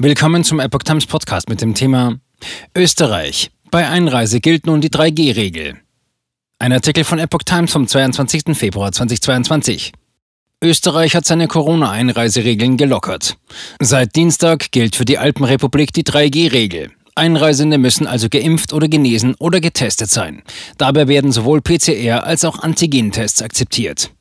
Willkommen zum Epoch Times Podcast mit dem Thema Österreich. Bei Einreise gilt nun die 3G-Regel. Ein Artikel von Epoch Times vom 22. Februar 2022. Österreich hat seine Corona-Einreiseregeln gelockert. Seit Dienstag gilt für die Alpenrepublik die 3G-Regel. Einreisende müssen also geimpft oder genesen oder getestet sein. Dabei werden sowohl PCR als auch Antigentests akzeptiert.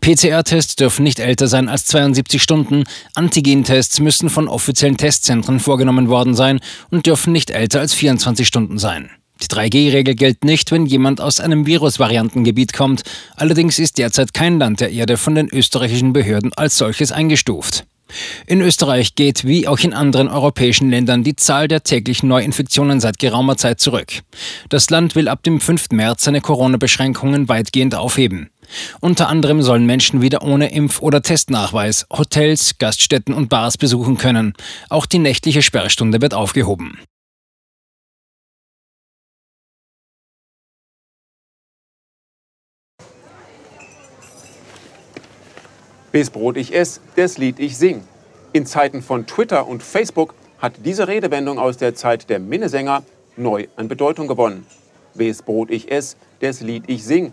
PCR-Tests dürfen nicht älter sein als 72 Stunden, Antigentests müssen von offiziellen Testzentren vorgenommen worden sein und dürfen nicht älter als 24 Stunden sein. Die 3G-Regel gilt nicht, wenn jemand aus einem Virusvariantengebiet kommt. Allerdings ist derzeit kein Land der Erde von den österreichischen Behörden als solches eingestuft. In Österreich geht wie auch in anderen europäischen Ländern die Zahl der täglichen Neuinfektionen seit geraumer Zeit zurück. Das Land will ab dem 5. März seine Corona-Beschränkungen weitgehend aufheben. Unter anderem sollen Menschen wieder ohne Impf- oder Testnachweis Hotels, Gaststätten und Bars besuchen können. Auch die nächtliche Sperrstunde wird aufgehoben. Bis Brot ich ess, das Lied ich sing. In Zeiten von Twitter und Facebook hat diese Redewendung aus der Zeit der Minnesänger neu an Bedeutung gewonnen. Wes Brot ich ess, das Lied ich sing